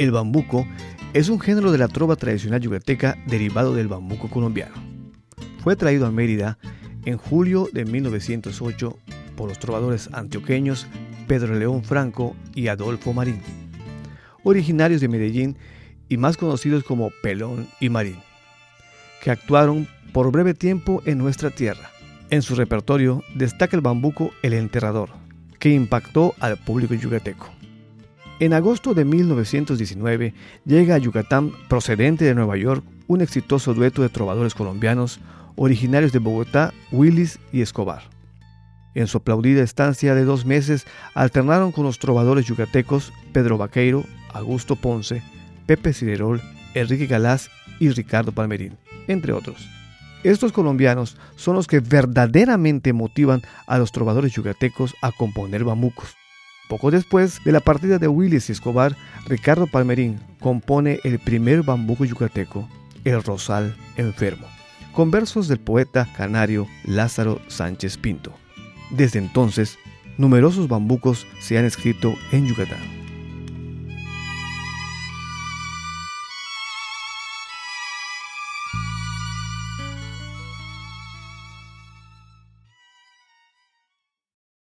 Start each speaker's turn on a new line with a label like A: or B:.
A: El bambuco es un género de la trova tradicional yucateca derivado del bambuco colombiano. Fue traído a Mérida en julio de 1908 por los trovadores antioqueños Pedro León Franco y Adolfo Marín, originarios de Medellín y más conocidos como Pelón y Marín, que actuaron por breve tiempo en nuestra tierra. En su repertorio destaca el bambuco El Enterrador, que impactó al público yucateco. En agosto de 1919 llega a Yucatán, procedente de Nueva York, un exitoso dueto de trovadores colombianos originarios de Bogotá, Willis y Escobar. En su aplaudida estancia de dos meses alternaron con los trovadores yucatecos Pedro Vaqueiro, Augusto Ponce, Pepe Ciderol, Enrique Galás y Ricardo Palmerín, entre otros. Estos colombianos son los que verdaderamente motivan a los trovadores yucatecos a componer bambucos. Poco después de la partida de Willis Escobar, Ricardo Palmerín compone el primer bambuco yucateco, El Rosal Enfermo, con versos del poeta canario Lázaro Sánchez Pinto. Desde entonces, numerosos bambucos se han escrito en Yucatán.